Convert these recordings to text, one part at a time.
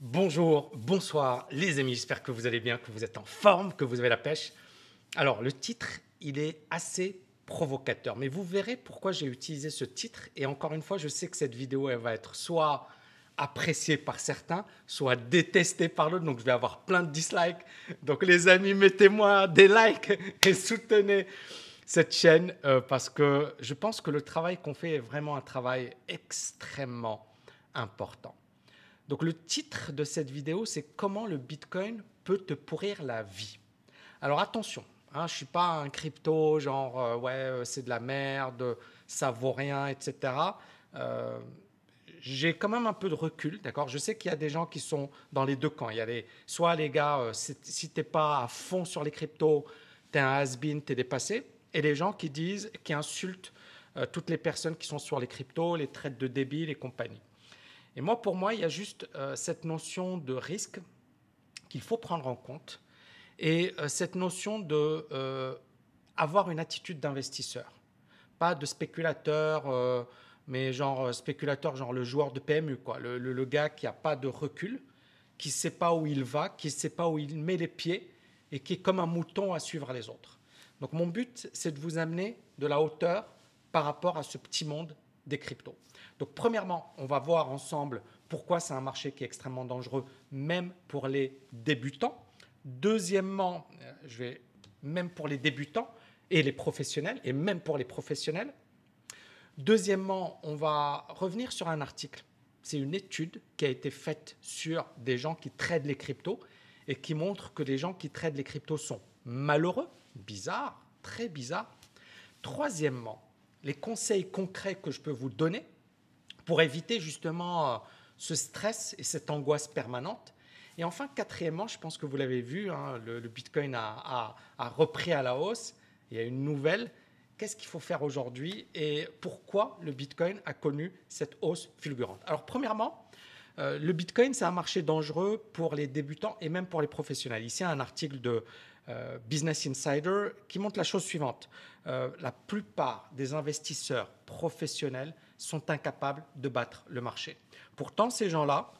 Bonjour, bonsoir les amis, j'espère que vous allez bien, que vous êtes en forme, que vous avez la pêche. Alors le titre, il est assez provocateur, mais vous verrez pourquoi j'ai utilisé ce titre. Et encore une fois, je sais que cette vidéo, elle va être soit appréciée par certains, soit détestée par l'autre, donc je vais avoir plein de dislikes. Donc les amis, mettez-moi des likes et soutenez cette chaîne euh, parce que je pense que le travail qu'on fait est vraiment un travail extrêmement important. Donc le titre de cette vidéo, c'est comment le Bitcoin peut te pourrir la vie. Alors attention, hein, je ne suis pas un crypto genre euh, ouais euh, c'est de la merde, ça vaut rien, etc. Euh, j'ai quand même un peu de recul, d'accord? Je sais qu'il y a des gens qui sont dans les deux camps. Il y a les, soit les gars, si tu n'es pas à fond sur les cryptos, tu es un has-been, tu es dépassé. Et les gens qui disent, qui insultent toutes les personnes qui sont sur les cryptos, les traites de débit, les compagnies. Et moi, pour moi, il y a juste euh, cette notion de risque qu'il faut prendre en compte et euh, cette notion de euh, avoir une attitude d'investisseur, pas de spéculateur, mais genre spéculateur, genre le joueur de PMU, quoi, le, le gars qui n'a pas de recul, qui ne sait pas où il va, qui ne sait pas où il met les pieds et qui est comme un mouton à suivre les autres. Donc mon but, c'est de vous amener de la hauteur par rapport à ce petit monde des cryptos. Donc premièrement, on va voir ensemble pourquoi c'est un marché qui est extrêmement dangereux, même pour les débutants. Deuxièmement, euh, je vais même pour les débutants et les professionnels, et même pour les professionnels. Deuxièmement, on va revenir sur un article. C'est une étude qui a été faite sur des gens qui tradent les cryptos et qui montre que les gens qui tradent les cryptos sont malheureux, bizarre, très bizarre. Troisièmement, les conseils concrets que je peux vous donner pour éviter justement euh, ce stress et cette angoisse permanente. Et enfin, quatrièmement, je pense que vous l'avez vu, hein, le, Bitcoin a, repris à la hausse. Il y a une nouvelle. Qu'est-ce qu'il faut faire aujourd'hui et pourquoi le Bitcoin a connu cette hausse fulgurante? Alors, premièrement, euh, le Bitcoin, c'est un marché dangereux pour les débutants et même pour les professionnels. Ici, un article de euh, Business Insider qui montre la chose suivante. la plupart des investisseurs professionnels sont incapables de battre le marché. Pourtant, ces gens-là,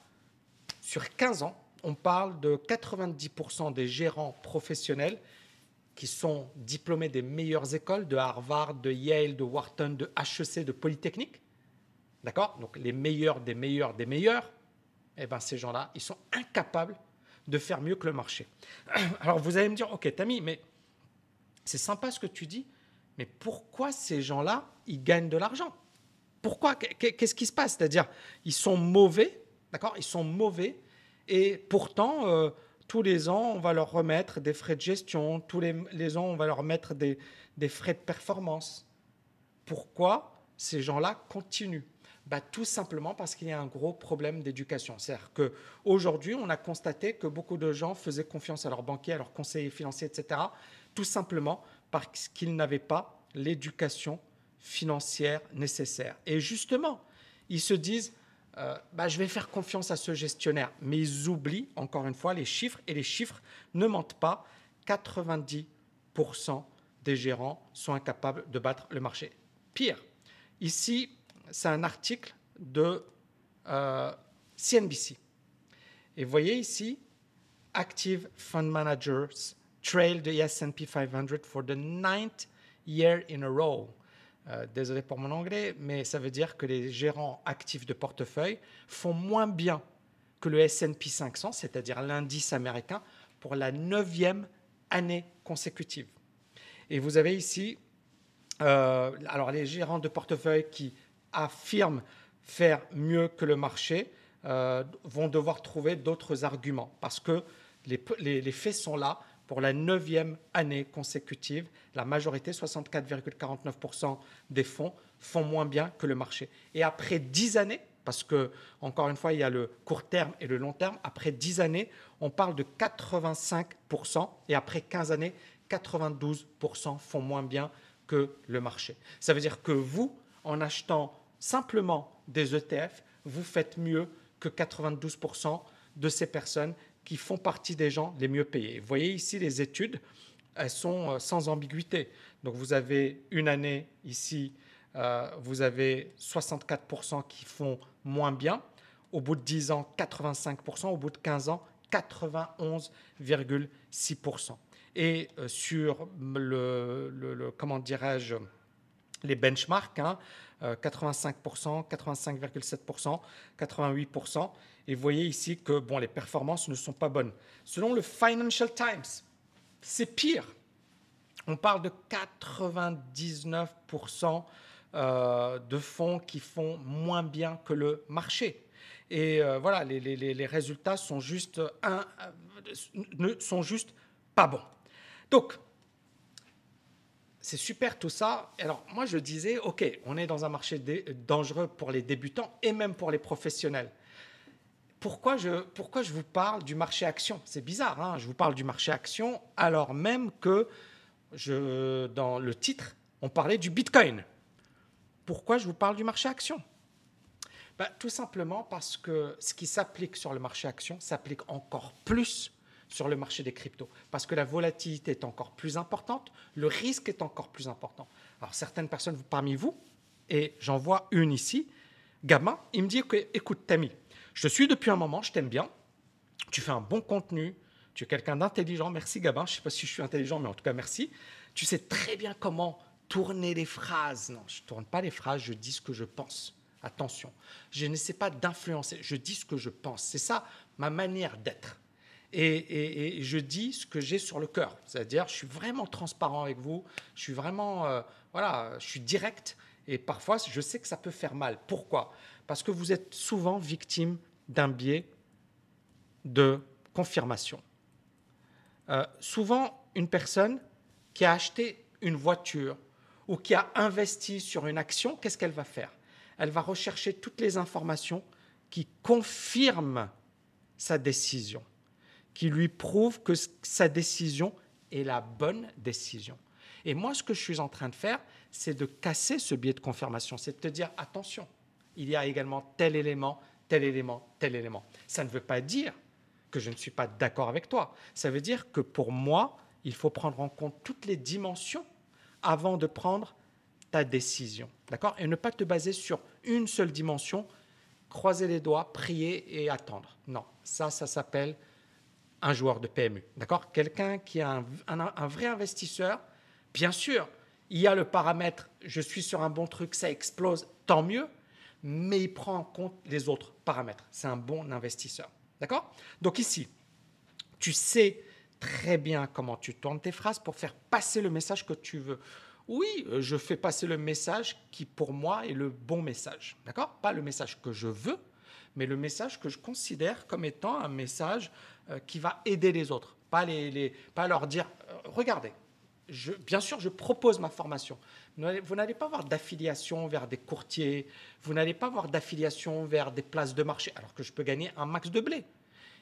sur 15 ans, on parle de 90% des gérants professionnels qui sont diplômés des meilleures écoles, de Harvard, de Yale, de Wharton, de HEC, de Polytechnique. D'accord? Donc les meilleurs des meilleurs des meilleurs, eh ben, ces gens-là, ils sont incapables de faire mieux que le marché. Alors vous allez me dire, ok, Tammy, mais c'est sympa ce que tu dis, mais pourquoi ces gens-là, ils gagnent de l'argent? Pourquoi Qu'est-ce qui se passe? C'est-à-dire, ils sont mauvais, d'accord? Ils sont mauvais, et pourtant, euh, tous les ans, on va leur remettre des frais de gestion, tous les, ans, on va leur mettre des, frais de performance. Pourquoi ces gens-là continuent? Bah, Tout simplement parce qu'il y a un gros problème d'éducation. C'est-à-dire qu'aujourd'hui, on a constaté que beaucoup de gens faisaient confiance à leurs banquiers, à leurs conseillers financiers, etc., tout simplement parce qu'ils n'avaient pas l'éducation financière nécessaire. Et justement, ils se disent, euh, bah, je vais faire confiance à ce gestionnaire. Mais ils oublient, encore une fois, les chiffres. Et les chiffres ne mentent pas. 90% des gérants sont incapables de battre le marché. Pire, ici, c'est un article de CNBC. Euh, Et vous voyez ici, Active Fund Managers trail the S&P 500 for the ninth year in a row. Euh, désolé pour mon anglais, mais ça veut dire que les gérants actifs de portefeuille font moins bien que le SP 500, c'est-à-dire l'indice américain, pour la neuvième année consécutive. Et vous avez ici, euh, alors les gérants de portefeuille qui affirment faire mieux que le marché euh, vont devoir trouver d'autres arguments parce que les faits sont là pour la neuvième année consécutive, la majorité, 64,49% des fonds, font moins bien que le marché. Et après 10 années, parce que, encore une fois, il y a le court terme et le long terme, après 10 années, on parle de 85%, et après 15 années, 92% font moins bien que le marché. Ça veut dire que vous, en achetant simplement des ETF, vous faites mieux que 92% de ces personnes qui font partie des gens les mieux payés. Vous voyez ici les études, elles sont euh, sans ambiguïté. Donc vous avez une année ici, euh, vous avez 64% qui font moins bien. Au bout de 10 ans, 85%. Au bout de 15 ans, 91,6%. Et euh, sur le, comment dirais-je, les benchmarks, 85%, 85,7%, 88%. Et vous voyez ici que bon, les performances ne sont pas bonnes. Selon le Financial Times, c'est pire. On parle de 99% euh, de fonds qui font moins bien que le marché. Et euh, voilà, les, résultats sont juste, un, ne sont juste pas bons. Donc, c'est super tout ça. Alors moi je disais, ok, on est dans un marché dangereux pour les débutants et même pour les professionnels. Pourquoi je, pourquoi je vous parle du marché action? C'est bizarre, hein je vous parle du marché action alors même que dans le titre, on parlait du Bitcoin. Pourquoi je vous parle du marché action? Ben, Tout simplement parce que ce qui s'applique sur le marché action s'applique encore plus sur le marché des cryptos, parce que la volatilité est encore plus importante, le risque est encore plus important. Alors certaines personnes parmi vous, et j'en vois une ici, gamin, il me dit écoute Tammy, je suis depuis un moment, je t'aime bien, tu fais un bon contenu, tu es quelqu'un d'intelligent, merci Gabin, je ne sais pas si je suis intelligent, mais en tout cas merci. Tu sais très bien comment tourner les phrases. Non, je ne tourne pas les phrases, je dis ce que je pense. Attention, je n'essaie pas d'influencer, je dis ce que je pense. C'est ça ma manière d'être et, je dis ce que j'ai sur le cœur. C'est-à-dire, je suis vraiment transparent avec vous, je suis vraiment, euh, voilà, je suis direct. Et parfois, je sais que ça peut faire mal. Pourquoi? Parce que vous êtes souvent victime d'un biais de confirmation. Euh, souvent, une personne qui a acheté une voiture ou qui a investi sur une action, qu'est-ce qu'elle va faire? Elle va rechercher toutes les informations qui confirment sa décision qui lui prouve que sa décision est la bonne décision. Et moi, ce que je suis en train de faire, c'est de casser ce biais de confirmation, c'est de te dire, attention, il y a également tel élément, tel élément, tel élément. Ça ne veut pas dire que je ne suis pas d'accord avec toi. Ça veut dire que pour moi, il faut prendre en compte toutes les dimensions avant de prendre ta décision. D'accord? Et ne pas te baser sur une seule dimension, croiser les doigts, prier et attendre. Non, ça, ça s'appelle un joueur de PMU. D'accord? Quelqu'un qui est un, un, vrai investisseur, bien sûr, il y a le paramètre je suis sur un bon truc, ça explose, tant mieux, mais il prend en compte les autres paramètres. C'est un bon investisseur. D'accord? Donc ici, tu sais très bien comment tu tournes tes phrases pour faire passer le message que tu veux. Oui, je fais passer le message qui pour moi est le bon message. D'accord? Pas le message que je veux, mais le message que je considère comme étant un message euh, qui va aider les autres. Pas, leur dire, euh, regardez, bien sûr, je propose ma formation. Vous n'allez pas avoir d'affiliation vers des courtiers, vous n'allez pas avoir d'affiliation vers des places de marché, alors que je peux gagner un max de blé.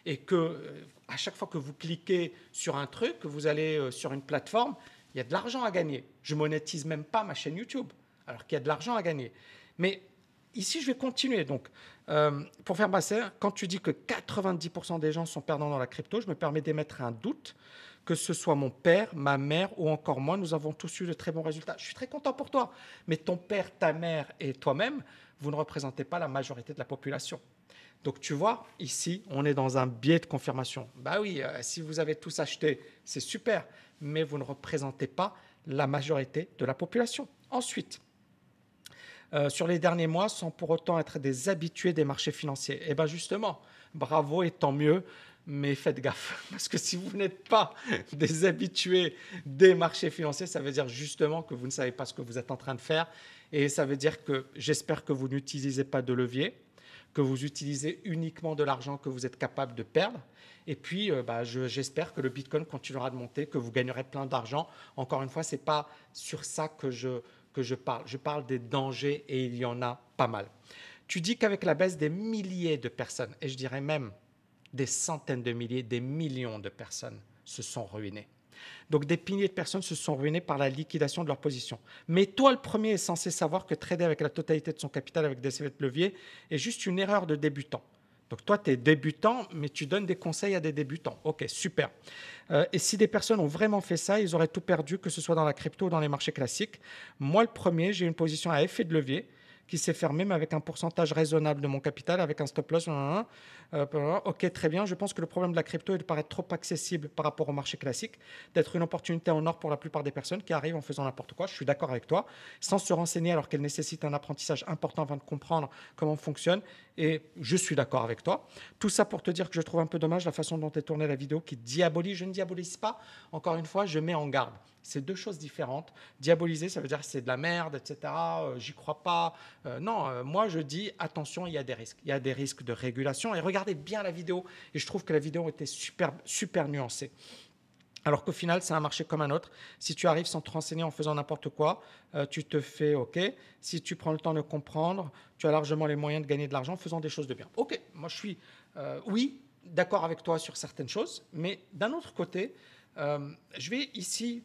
Et que euh, à chaque fois que vous cliquez sur un truc, que vous allez sur une plateforme, il y a de l'argent à gagner. Je monétise même pas ma chaîne YouTube, alors qu'il y a de l'argent à gagner. Mais ici, je vais continuer. Donc, euh, pour faire passer, quand tu dis que 90% des gens sont perdants dans la crypto, je me permets d'émettre un doute que ce soit mon père, ma mère ou encore moi, nous avons tous eu de très bons résultats. Je suis très content pour toi. Mais ton père, ta mère et toi-même, vous ne représentez pas la majorité de la population. Donc tu vois, ici, on est dans un biais de confirmation. Bah oui, euh, si vous avez tous acheté, c'est super, mais vous ne représentez pas la majorité de la population. Ensuite, euh, sur les derniers mois sans pour autant être des habitués des marchés financiers. Et eh bien justement, bravo et tant mieux, mais faites gaffe, parce que si vous n'êtes pas des habitués des marchés financiers, ça veut dire justement que vous ne savez pas ce que vous êtes en train de faire, et ça veut dire que j'espère que vous n'utilisez pas de levier, que vous utilisez uniquement de l'argent que vous êtes capable de perdre. Et puis, euh, bah, j'espère que le Bitcoin continuera de monter, que vous gagnerez plein d'argent. Encore une fois, ce n'est pas sur ça que je, que je parle. Je parle des dangers et il y en a pas mal. Tu dis qu'avec la baisse des milliers de personnes, et je dirais même des centaines de milliers, des millions de personnes se sont ruinées. Donc des milliers de personnes se sont ruinées par la liquidation de leur position. Mais toi, le premier, est censé savoir que trader avec la totalité de son capital avec des CV de levier est juste une erreur de débutant. Donc toi, tu es débutant, mais tu donnes des conseils à des débutants. Ok, super. Euh, et si des personnes ont vraiment fait ça, ils auraient tout perdu, que ce soit dans la crypto ou dans les marchés classiques. Moi, le premier, j'ai une position à effet de levier qui s'est fermé, mais avec un pourcentage raisonnable de mon capital, avec un stop loss. Euh, ok, très bien. Je pense que le problème de la crypto est de paraître trop accessible par rapport au marché classique, d'être une opportunité en or pour la plupart des personnes qui arrivent en faisant n'importe quoi. Je suis d'accord avec toi, sans se renseigner alors qu'elle nécessite un apprentissage important avant de comprendre comment fonctionne. Et je suis d'accord avec toi. Tout ça pour te dire que je trouve un peu dommage la façon dont est tournée la vidéo qui diabolise. Je ne diabolise pas. Encore une fois, je mets en garde. C'est deux choses différentes. Diaboliser, ça veut dire c'est de la merde, etc. Euh, j'y crois pas. Euh, non, euh, moi je dis attention, il y a des risques. Il y a des risques de régulation. Et regardez bien la vidéo. Et je trouve que la vidéo était super, super nuancée. Alors qu'au final, c'est un marché comme un autre. Si tu arrives sans te renseigner en faisant n'importe quoi, tu te fais OK. Si tu prends le temps de comprendre, tu as largement les moyens de gagner de l'argent en faisant des choses de bien. OK, moi je suis, oui, d'accord avec toi sur certaines choses, mais d'un autre côté, je vais ici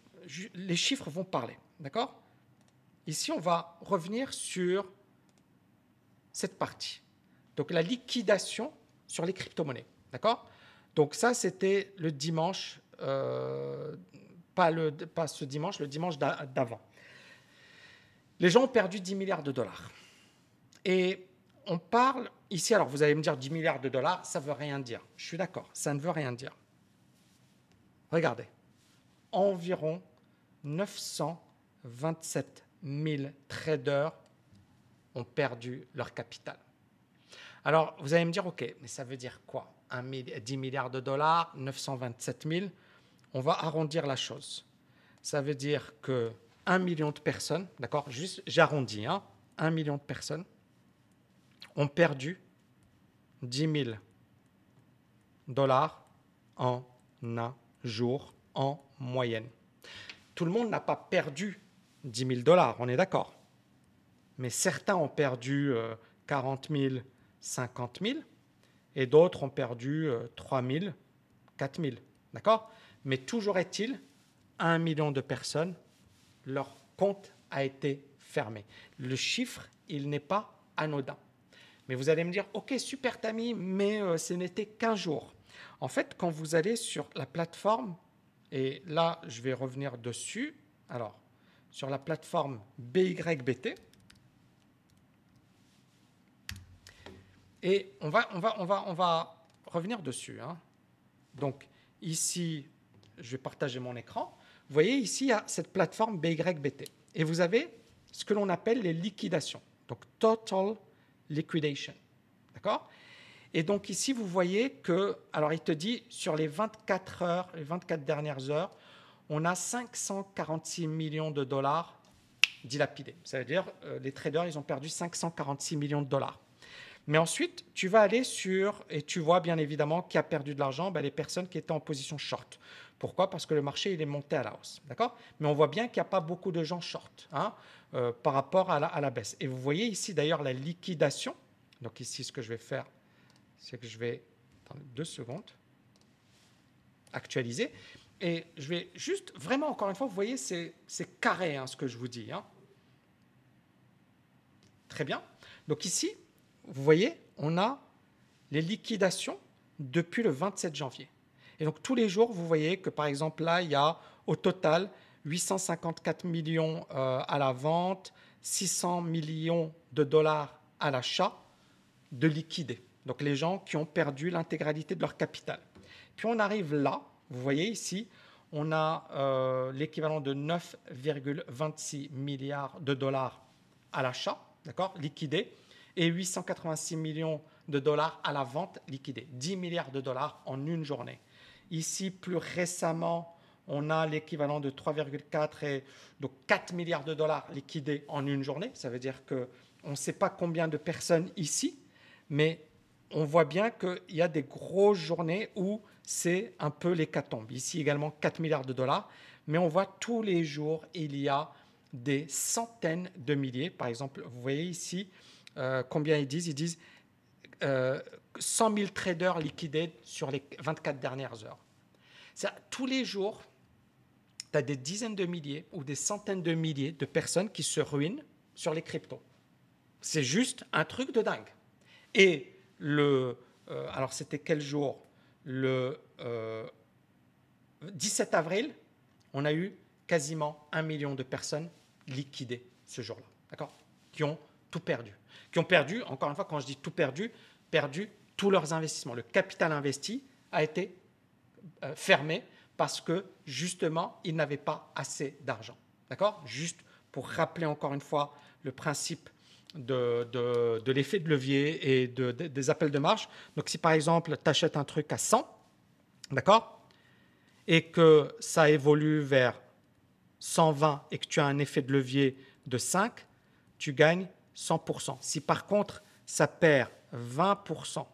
les chiffres vont parler. D'accord? Ici, on va revenir sur cette partie. Donc, la liquidation sur les crypto-monnaies. D'accord? Donc, ça, c'était le dimanche, euh, pas, le, pas ce dimanche, le dimanche d'avant. Les gens ont perdu 10 milliards de dollars. Et on parle ici, alors vous allez me dire 10 milliards de dollars, ça ne veut rien dire. Je suis d'accord, ça ne veut rien dire. Regardez, environ 927 000 traders ont perdu leur capital. Alors, vous allez me dire, OK, mais ça veut dire quoi? 10 milliards de dollars, 927 000 On va arrondir la chose. Ça veut dire que 1 million de personnes, d'accord Juste, j'arrondis, hein 1 million de personnes ont perdu 10 000 dollars en un jour en moyenne tout le monde n'a pas perdu 10 000 dollars, on est d'accord. Mais certains ont perdu 40 000, 50 000, et d'autres ont perdu 3 000, 4 000. D'accord? Mais toujours est-il, un million de personnes, leur compte a été fermé. Le chiffre, il n'est pas anodin. Mais vous allez me dire, ok, super Tami, mais euh, ce n'était qu'un jour. En fait, quand vous allez sur la plateforme et là, je vais revenir dessus. Alors, sur la plateforme BYBT. Et on va, on va, on va, on va revenir dessus. Hein. Donc, ici, je vais partager mon écran. Vous voyez, ici, il y a cette plateforme BYBT. Et vous avez ce que l'on appelle les liquidations. Donc, Total Liquidation. D'accord? Et donc ici, vous voyez que, alors il te dit, sur les 24 heures, les 24 dernières heures, on a 546 millions de dollars dilapidés. Ça veut dire, euh, les traders, ils ont perdu 546 millions de dollars. Mais ensuite, tu vas aller sur, et tu vois bien évidemment qui a perdu de l'argent, ben, les personnes qui étaient en position short. Pourquoi? Parce que le marché, il est monté à la hausse. D'accord? Mais on voit bien qu'il n'y a pas beaucoup de gens short hein, euh, par rapport à la, à la baisse. Et vous voyez ici d'ailleurs la liquidation. Donc ici, ce que je vais faire, c'est que je vais, attendez deux secondes, actualiser. Et je vais juste, vraiment, encore une fois, vous voyez, c'est carré hein, ce que je vous dis. Hein. Très bien. Donc ici, vous voyez, on a les liquidations depuis le 27 janvier. Et donc tous les jours, vous voyez que par exemple là, il y a au total 854 millions euh, à la vente, 600 millions de dollars à l'achat de liquidés. Donc les gens qui ont perdu l'intégralité de leur capital. Puis on arrive là, vous voyez ici, on a euh, l'équivalent de 9,26 milliards de dollars à l'achat, d'accord, liquidé, et 886 millions de dollars à la vente liquidée. 10 milliards de dollars en une journée. Ici, plus récemment, on a l'équivalent de 3,4 et donc 4 milliards de dollars liquidés en une journée. Ça veut dire que on ne sait pas combien de personnes ici, mais on voit bien qu'il y a des grosses journées où c'est un peu l'hécatombe. Ici également 4 milliards de dollars, mais on voit tous les jours, il y a des centaines de milliers. Par exemple, vous voyez ici euh, combien ils disent? Ils disent 100 euh, 000 traders liquidés sur les 24 dernières heures. Tous les jours, tu as des dizaines de milliers ou des centaines de milliers de personnes qui se ruinent sur les cryptos. C'est juste un truc de dingue. Et euh, alors c'était quel jour? Le 17 euh, avril, on a eu quasiment un million de personnes liquidées ce jour-là, d'accord? Qui ont tout perdu. Qui ont perdu, encore une fois, quand je dis tout perdu, perdu tous leurs investissements. Le capital investi a été euh, fermé parce que justement, ils n'avaient pas assez d'argent. D'accord? Juste pour rappeler encore une fois le principe de, l'effet de levier et de, des appels de marge. Donc si par exemple, tu achètes un truc à 100, d'accord Et que ça évolue vers 120 et que tu as un effet de levier de 5, tu gagnes 100%. Si par contre, ça perd 20%,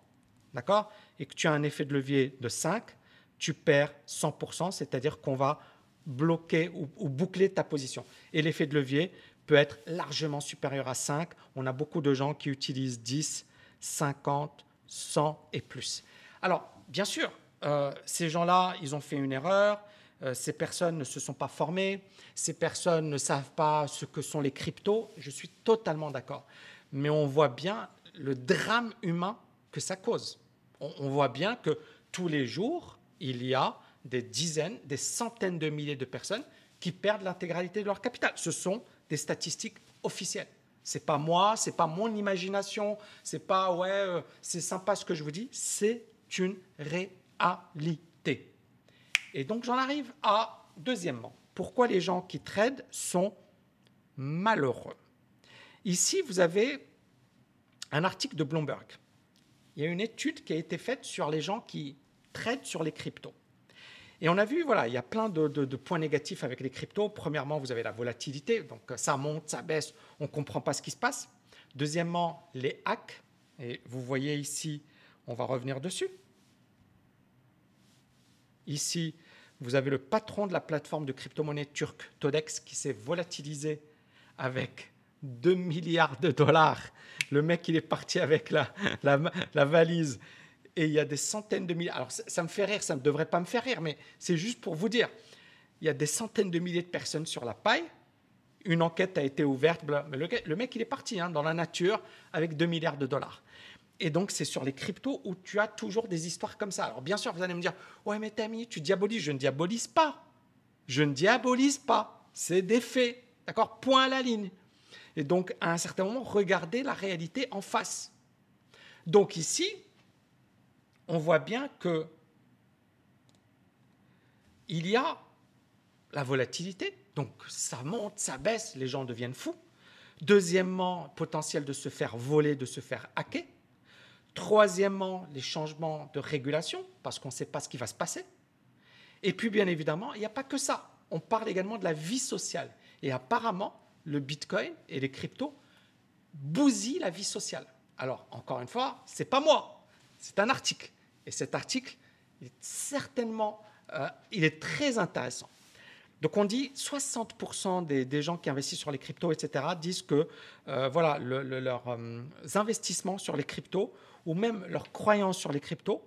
d'accord Et que tu as un effet de levier de 5, tu perds 100%, c'est-à-dire qu'on va bloquer ou, boucler ta position. Et l'effet de levier peut être largement supérieur à 5. On a beaucoup de gens qui utilisent 10, 50, 100 et plus. Alors, bien sûr, euh, ces gens-là, ils ont fait une erreur. Euh, ces personnes ne se sont pas formées. Ces personnes ne savent pas ce que sont les cryptos. Je suis totalement d'accord. Mais on voit bien le drame humain que ça cause. on voit bien que tous les jours, il y a des dizaines, des centaines de milliers de personnes qui perdent l'intégralité de leur capital. Ce sont des statistiques officielles. C'est pas moi, c'est pas mon imagination, c'est pas ouais, euh, c'est sympa ce que je vous dis, c'est une réalité. Et donc j'en arrive à deuxièmement, pourquoi les gens qui tradent sont malheureux. Ici, vous avez un article de Bloomberg. Il y a une étude qui a été faite sur les gens qui tradent sur les cryptos. Et on a vu, voilà, il y a plein de, points négatifs avec les cryptos. Premièrement, vous avez la volatilité, donc ça monte, ça baisse, on ne comprend pas ce qui se passe. Deuxièmement, les hacks. Et vous voyez ici, on va revenir dessus. Ici, vous avez le patron de la plateforme de crypto-monnaie turque, Todex, qui s'est volatilisé avec 2 milliards de dollars. Le mec, il est parti avec la valise et il y a des centaines de milliers. Alors ça, me fait rire, ça ne devrait pas me faire rire, mais c'est juste pour vous dire. Il y a des centaines de milliers de personnes sur la paille. Une enquête a été ouverte, mais le, mec il est parti hein, dans la nature avec 2 milliards de dollars. Et donc c'est sur les cryptos où tu as toujours des histoires comme ça. Alors bien sûr, vous allez me dire, ouais mais Tammy, tu diabolises. Je ne diabolise pas. Je ne diabolise pas. C'est des faits. D'accord? Point à la ligne. Et donc, à un certain moment, regardez la réalité en face. Donc ici, on voit bien que il y a la volatilité, donc ça monte, ça baisse, les gens deviennent fous. Deuxièmement, potentiel de se faire voler, de se faire hacker. Troisièmement, les changements de régulation, parce qu'on ne sait pas ce qui va se passer. Et puis, bien évidemment, il n'y a pas que ça. On parle également de la vie sociale. Et apparemment, le Bitcoin et les cryptos bousillent la vie sociale. Alors, encore une fois, ce n'est pas moi, c'est un article. Et cet article, il est certainement, euh, il est très intéressant. Donc on dit 60% des, gens qui investissent sur les cryptos, etc., disent que euh, voilà, leurs euh, investissements sur les cryptos ou même leurs croyances sur les cryptos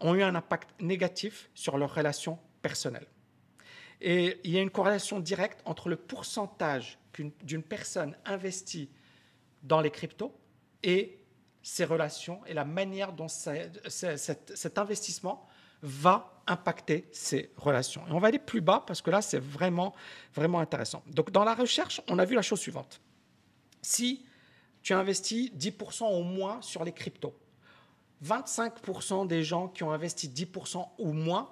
ont eu un impact négatif sur leurs relations personnelles. Et il y a une corrélation directe entre le pourcentage d'une personne investie dans les cryptos et ses relations et la manière dont cet, investissement va impacter ses relations. Et on va aller plus bas parce que là, c'est vraiment, vraiment intéressant. Donc, dans la recherche, on a vu la chose suivante. Si tu investis 10% au moins sur les cryptos, 25% des gens qui ont investi 10% ou moins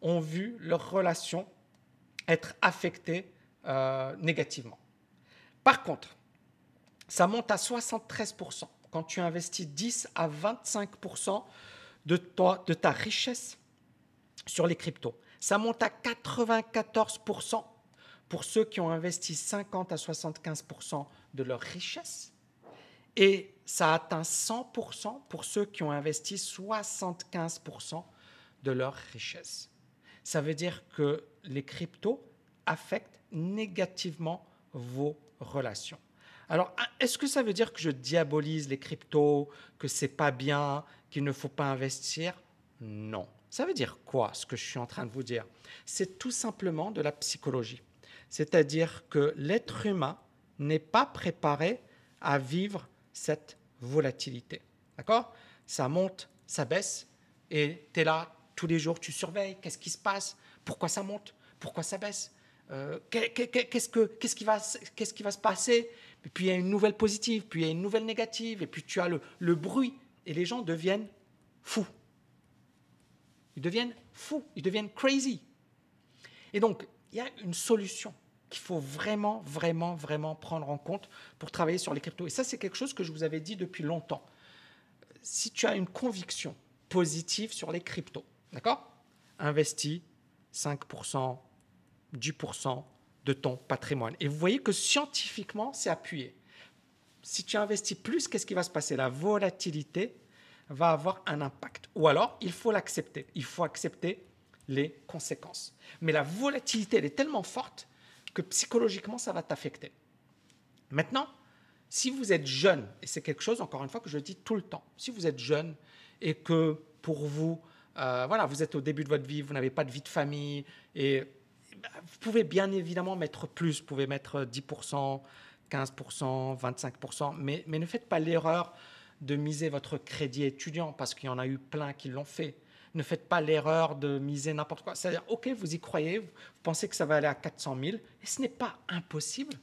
ont vu leurs relations être affectées euh, négativement. Par contre, ça monte à 73% quand tu investis 10 à 25 de, toi, de ta richesse sur les cryptos. Ça monte à 94% pour ceux qui ont investi 50 à 75% de leur richesse. Et ça atteint 100% pour ceux qui ont investi 75% de leur richesse. Ça veut dire que les cryptos affectent négativement vos relations. Alors, est-ce que ça veut dire que je diabolise les cryptos, que c'est pas bien, qu'il ne faut pas investir? Non. Ça veut dire quoi, ce que je suis en train de vous dire? C'est tout simplement de la psychologie. C'est-à-dire que l'être humain n'est pas préparé à vivre cette volatilité. D'accord? Ça monte, ça baisse, et tu es là tous les jours, tu surveilles, qu'est-ce qui se passe? Pourquoi ça monte? Pourquoi ça baisse? Euh, qu'est-ce, que, va, qu'est-ce qui va se passer? Et Puis il y a une nouvelle positive, puis il y a une nouvelle négative, et puis tu as le, bruit, et les gens deviennent fous. Ils deviennent fous, ils deviennent crazy. Et donc, il y a une solution qu'il faut vraiment, vraiment, vraiment prendre en compte pour travailler sur les cryptos. Et ça, c'est quelque chose que je vous avais dit depuis longtemps. Si tu as une conviction positive sur les cryptos, d'accord? Investis 5%, 10% de ton patrimoine. Et vous voyez que scientifiquement, c'est appuyé. Si tu investis plus, qu'est-ce qui va se passer? La volatilité va avoir un impact. Ou alors, il faut l'accepter. Il faut accepter les conséquences. Mais la volatilité, elle est tellement forte que psychologiquement, ça va t'affecter. Maintenant, si vous êtes jeune, et c'est quelque chose, encore une fois, que je dis tout le temps, si vous êtes jeune et que pour vous, euh, voilà, vous êtes au début de votre vie, vous n'avez pas de vie de famille, et vous pouvez bien évidemment mettre plus, vous pouvez mettre 10%, 15%, 25%, mais, mais ne faites pas l'erreur de miser votre crédit étudiant, parce qu'il y en a eu plein qui l'ont fait. Ne faites pas l'erreur de miser n'importe quoi. C'est-à-dire, OK, vous y croyez, vous pensez que ça va aller à 400 000, et ce n'est pas impossible.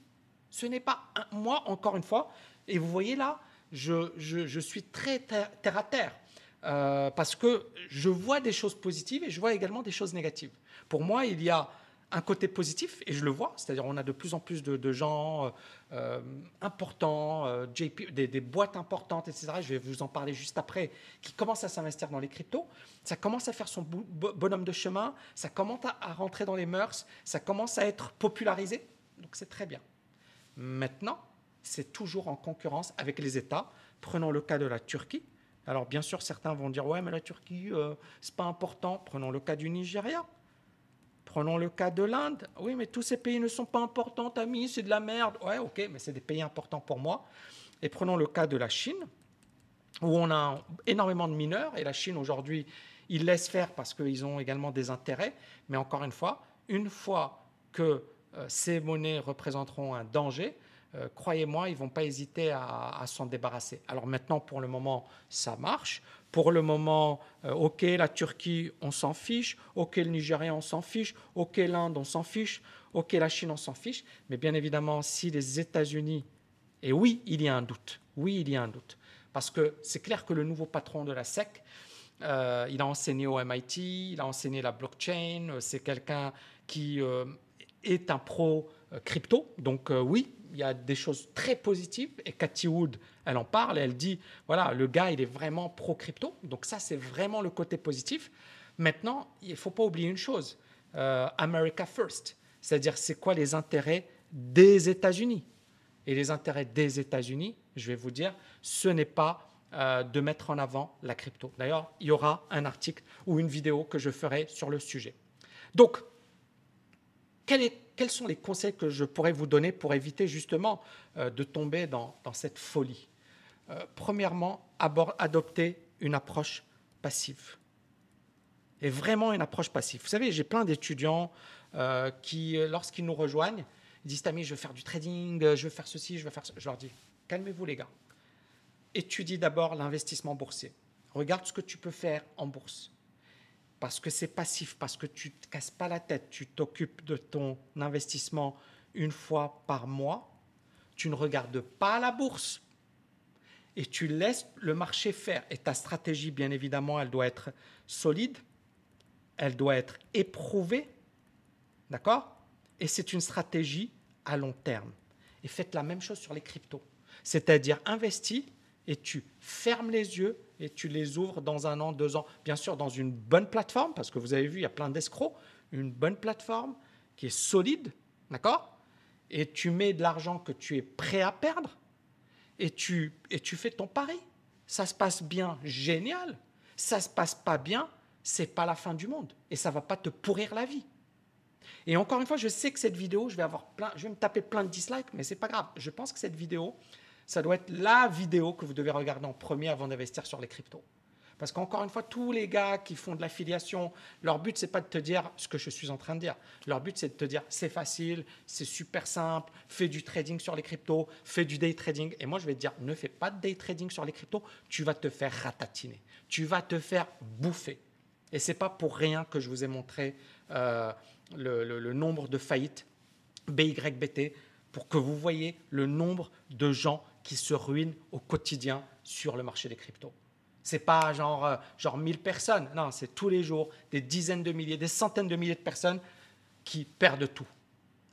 Ce n'est pas... Moi, encore une fois, et vous voyez là, je, je, suis très terre, à terre. Euh, parce que je vois des choses positives et je vois également des choses négatives. Pour moi, il y a un côté positif, et je le vois, c'est-à-dire on a de plus en plus de, gens euh, euh, importants, euh, des, boîtes importantes, etc. Je vais vous en parler juste après, qui commencent à s'investir dans les cryptos. Ça commence à faire son bonhomme de chemin, ça commence à, rentrer dans les mœurs, ça commence à être popularisé, donc c'est très bien. Maintenant, c'est toujours en concurrence avec les États. Prenons le cas de la Turquie. Alors bien sûr, certains vont dire ouais, mais la Turquie, c'est pas important. Prenons le cas du Nigeria. Prenons le cas de l'Inde. Oui, mais tous ces pays ne sont pas importants, amis, c'est de la merde. Ouais, ok, mais c'est des pays importants pour moi. Et prenons le cas de la Chine, où on a énormément de mineurs, et la Chine aujourd'hui, ils laissent faire parce qu'ils ont également des intérêts. Mais encore une fois, une fois que euh, ces monnaies représenteront un danger, euh, croyez-moi, ils vont pas hésiter à, s'en débarrasser. Alors maintenant, pour le moment, ça marche. Pour le moment, euh, ok, la Turquie, on s'en fiche. Ok, le Nigeria, on s'en fiche. Ok, l'Inde, on s'en fiche. Ok, la Chine, on s'en fiche. Mais bien évidemment, si les États-Unis, et oui, il y a un doute. Oui, il y a un doute. Parce que c'est clair que le nouveau patron de la SEC, euh, il a enseigné au MIT, il a enseigné la blockchain, c'est quelqu'un qui est un pro crypto. Donc oui, il y a des choses très positives et Cathy Wood, elle en parle et elle dit voilà, le gars, il est vraiment pro-crypto. Donc, ça, c'est vraiment le côté positif. Maintenant, il ne faut pas oublier une chose euh, America First. C'est-à-dire, c'est quoi les intérêts des États-Unis? Et les intérêts des États-Unis, je vais vous dire, ce n'est pas euh, de mettre en avant la crypto. D'ailleurs, il y aura un article ou une vidéo que je ferai sur le sujet. Donc, quels sont les conseils que je pourrais vous donner pour éviter justement euh, de tomber dans, cette folie? Euh, Premièrement, adopter une approche passive. Et vraiment une approche passive. Vous savez, j'ai plein d'étudiants euh, qui, lorsqu'ils nous rejoignent, disent Tami, je veux faire du trading, je veux faire ceci, je veux faire ça. Je leur dis calmez-vous, les gars. Étudie d'abord l'investissement boursier. Regarde ce que tu peux faire en bourse parce que c'est passif, parce que tu ne te casses pas la tête, tu t'occupes de ton investissement une fois par mois, tu ne regardes pas la bourse et tu laisses le marché faire. Et ta stratégie, bien évidemment, elle doit être solide, elle doit être éprouvée, d'accord? Et c'est une stratégie à long terme. Et faites la même chose sur les cryptos, c'est-à-dire investis et tu fermes les yeux et tu les ouvres dans un an, deux ans. Bien sûr, dans une bonne plateforme, parce que vous avez vu, il y a plein d'escrocs. Une bonne plateforme qui est solide, d'accord? Et tu mets de l'argent que tu es prêt à perdre et tu, et tu fais ton pari. Ça se passe bien, génial. Ça se passe pas bien, c'est pas la fin du monde et ça va pas te pourrir la vie. Et encore une fois, je sais que cette vidéo, je vais avoir plein, je vais me taper plein de dislikes, mais c'est pas grave. Je pense que cette vidéo, ça doit être la vidéo que vous devez regarder en premier avant d'investir sur les cryptos. Parce qu'encore une fois, tous les gars qui font de l'affiliation, leur but, c'est pas de te dire ce que je suis en train de dire. Leur but, c'est de te dire c'est facile, c'est super simple, fais du trading sur les cryptos, fais du day trading. Et moi, je vais te dire ne fais pas de day trading sur les cryptos, tu vas te faire ratatiner, tu vas te faire bouffer. Et c'est pas pour rien que je vous ai montré euh, le, nombre de faillites BYBT pour que vous voyez le nombre de gens qui se ruinent au quotidien sur le marché des cryptos. C'est pas genre, euh, genre 1000 personnes, non, c'est tous les jours des dizaines de milliers, des centaines de milliers de personnes qui perdent tout.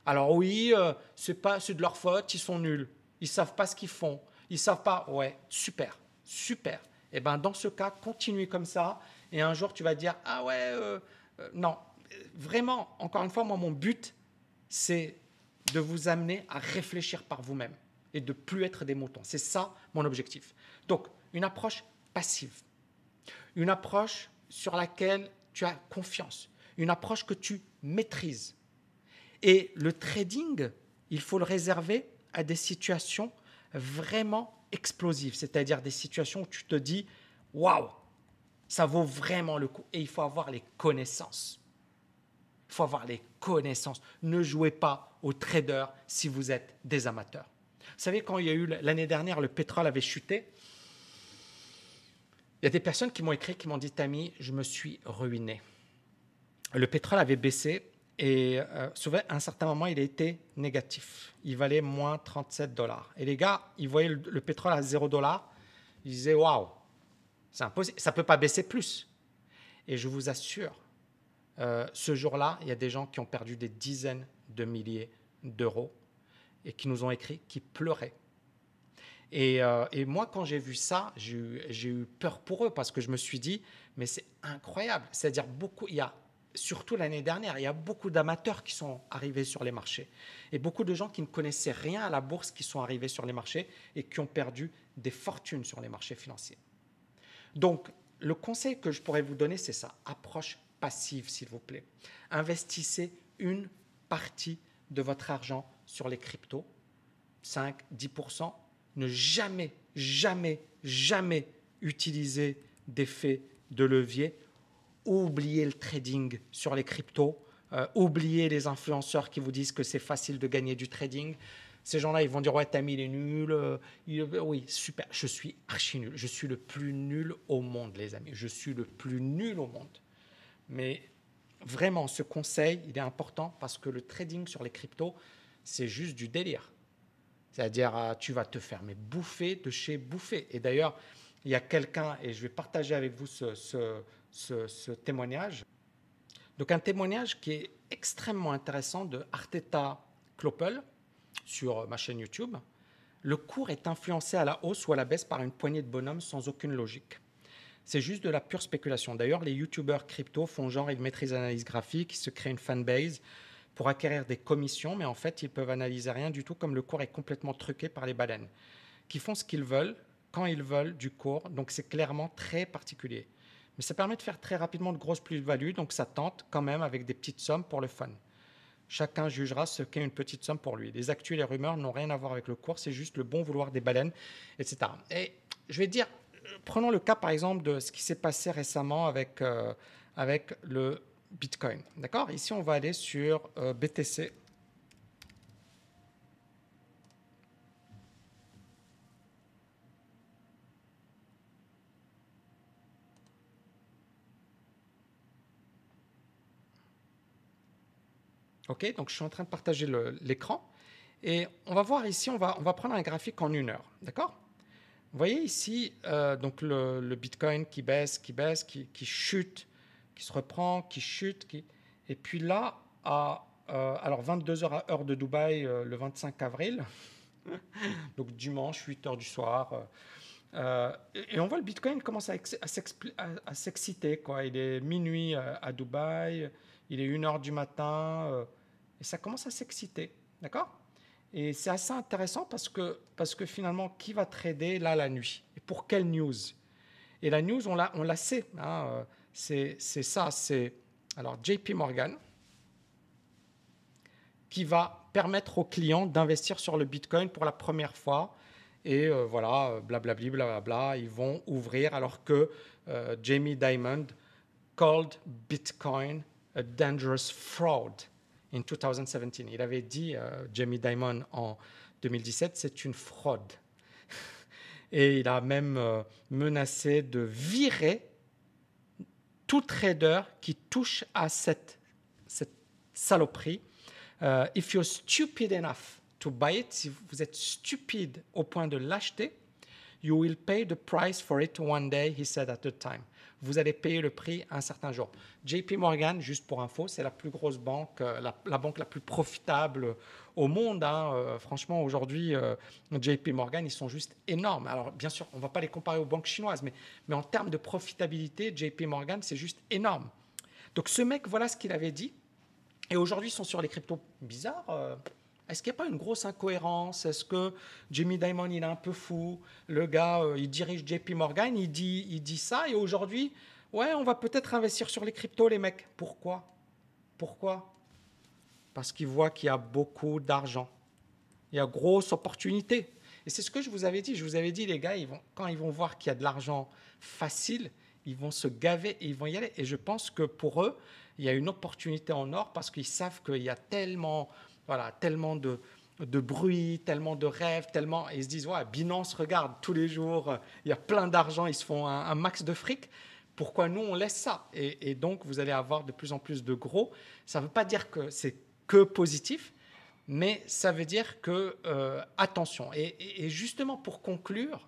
Alors oui, euh, c'est pas c'est de leur faute, ils sont nuls, ils savent pas ce qu'ils font, ils savent pas. Ouais, super, super. Et eh ben dans ce cas, continuez comme ça, et un jour tu vas dire ah ouais, euh, non, vraiment. Encore une fois, moi mon but c'est de vous amener à réfléchir par vous-même et de plus être des moutons. C'est ça mon objectif. Donc, une approche passive, une approche sur laquelle tu as confiance, une approche que tu maîtrises. Et le trading, il faut le réserver à des situations vraiment explosives, c'est-à-dire des situations où tu te dis waouh, ça vaut vraiment le coup. Et il faut avoir les connaissances. Il faut avoir les connaissances. Ne jouez pas aux traders si vous êtes des amateurs. Savez, quand il y a eu l'année dernière, le pétrole avait chuté, il y a des personnes qui m'ont écrit, qui m'ont dit, Tami, je me suis ruiné. Le pétrole avait baissé et euh, souvent, à un certain moment, il été négatif. Il valait moins 37 dollars. Et les gars, ils voyaient le, pétrole à 0 dollars. Ils disaient, waouh, c'est impossible, ça ne peut pas baisser plus. Et je vous assure, euh, ce jour-là, il y a des gens qui ont perdu des dizaines de milliers d'euros et qui nous ont écrit, qui pleuraient. Et, euh, moi, quand j'ai vu ça, j'ai eu peur pour eux parce que je me suis dit, mais c'est incroyable. C'est-à-dire, beaucoup, il y a, surtout l'année dernière, il y a beaucoup d'amateurs qui sont arrivés sur les marchés et beaucoup de gens qui ne connaissaient rien à la bourse qui sont arrivés sur les marchés et qui ont perdu des fortunes sur les marchés financiers. Donc, le conseil que je pourrais vous donner, c'est ça. Approche passive, s'il vous plaît. Investissez une partie de votre argent sur les cryptos, 5, 10%. Ne jamais, jamais, jamais utiliser d'effet de levier. Oubliez le trading sur les cryptos. Euh, oubliez les influenceurs qui vous disent que c'est facile de gagner du trading. Ces gens-là, ils vont dire Ouais, Tammy, il est nul. Euh, oui, super. Je suis archi nul. Je suis le plus nul au monde, les amis. Je suis le plus nul au monde. Mais vraiment, ce conseil, il est important parce que le trading sur les cryptos, c'est juste du délire. C'est-à-dire, euh, tu vas te faire mais bouffer de chez bouffer. Et d'ailleurs, il y a quelqu'un, et je vais partager avec vous ce, ce, témoignage. Donc, un témoignage qui est extrêmement intéressant de Arteta Kloppel sur ma chaîne YouTube. Le cours est influencé à la hausse ou à la baisse par une poignée de bonhommes sans aucune logique. C'est juste de la pure spéculation. D'ailleurs, les youtubeurs crypto font genre, ils maîtrisent l'analyse graphique, ils se créent une fanbase pour acquérir des commissions, mais en fait, ils peuvent analyser rien du tout, comme le cours est complètement truqué par les baleines, qui font ce qu'ils veulent, quand ils veulent du cours. Donc, c'est clairement très particulier. Mais ça permet de faire très rapidement de grosses plus-values, donc ça tente quand même avec des petites sommes pour le fun. Chacun jugera ce qu'est une petite somme pour lui. Les actus et les rumeurs n'ont rien à voir avec le cours, c'est juste le bon vouloir des baleines, etc. Et je vais dire, prenons le cas par exemple de ce qui s'est passé récemment avec, euh, avec le Bitcoin. D'accord? Ici, on va aller sur euh, BTC. OK, donc je suis en train de partager l'écran. Et on va voir ici, on va, on va prendre un graphique en une heure. D'accord? Vous voyez ici euh, donc le, Bitcoin qui baisse, qui baisse, qui, chute, qui se reprend, qui chute. Qui... Et puis là, à euh, alors 22 heures à heure de Dubaï euh, le 25 avril, donc dimanche, 8 heures du soir. et on voit le Bitcoin commence à, s'exciter. Quoi. Il est minuit à Dubaï, il est 1 heure du matin, et ça commence à s'exciter. D'accord? Et c'est assez intéressant parce que, parce que finalement, qui va trader? Là la nuit Et pour quelle news? Et la news, on la, on la sait. Hein, euh, c'est, ça, c'est alors JP Morgan qui va permettre aux clients d'investir sur le Bitcoin pour la première fois. Et euh, voilà, blablabla, blablabla, ils vont ouvrir alors que euh, Jamie Dimon called Bitcoin a dangerous fraud in 2017. Il avait dit, euh, Jamie Dimon, en 2017, c'est une fraude. Et il a même euh, menacé de virer tout trader qui touche à cette, cette saloperie Euh, if you're stupid enough to buy it, si vous êtes stupide au point de l'acheter, you will pay the price for it one day, he said at the time. Vous allez payer le prix un certain jour. JP Morgan, juste pour info, c'est la plus grosse banque, euh, la, banque la plus profitable au monde. Hein. Euh, franchement, aujourd'hui, JP Morgan, ils sont juste énormes. Alors, bien sûr, on ne va pas les comparer aux banques chinoises, mais, mais en termes de profitabilité, JP Morgan, c'est juste énorme. Donc, ce mec, voilà ce qu'il avait dit. Et aujourd'hui, ils sont sur les cryptos bizarres. Euh, est-ce qu'il n'y a pas une grosse incohérence? Est-ce que Jimmy Dimon, il est un peu fou? Le gars, euh, il dirige JP Morgan, il dit, il dit ça. Et aujourd'hui, ouais, on va peut-être investir sur les cryptos, les mecs. Pourquoi? Pourquoi? Parce qu'il voit qu'il y a beaucoup d'argent. Il y a grosse opportunité. Et c'est ce que je vous avais dit. Je vous avais dit, les gars, quand ils vont voir qu'il y a de l'argent facile, ils vont se gaver et ils vont y aller. Et je pense que pour eux, il y a une opportunité en or parce qu'ils savent qu'il y a tellement, voilà, tellement de, bruit, tellement de rêves, tellement. Ils se disent, ouais, Binance, regarde, tous les jours, il y a plein d'argent, ils se font un, max de fric. Pourquoi nous, on laisse ça? Et, donc, vous allez avoir de plus en plus de gros. Ça ne veut pas dire que c'est que positif, mais ça veut dire que, euh, attention. Et, justement, pour conclure,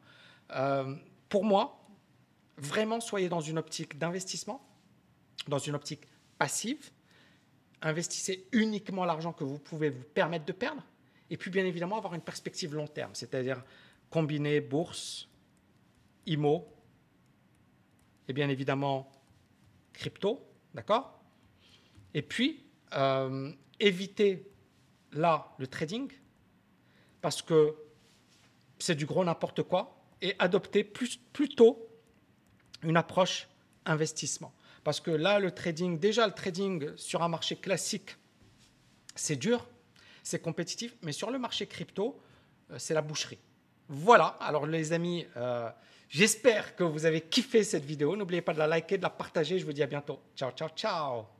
euh, pour moi, vraiment, soyez dans une optique d'investissement, dans une optique passive. Investissez uniquement l'argent que vous pouvez vous permettre de perdre. Et puis, bien évidemment, avoir une perspective long terme, c'est-à-dire combiner bourse, IMO et bien évidemment crypto, d'accord? Et puis, euh, éviter là le trading parce que c'est du gros n'importe quoi et adopter plus, plutôt une approche investissement. Parce que là, le trading, déjà le trading sur un marché classique, c'est dur, c'est compétitif, mais sur le marché crypto, euh, c'est la boucherie. Voilà, alors les amis, euh, j'espère que vous avez kiffé cette vidéo. N'oubliez pas de la liker, de la partager. Je vous dis à bientôt. Ciao, ciao, ciao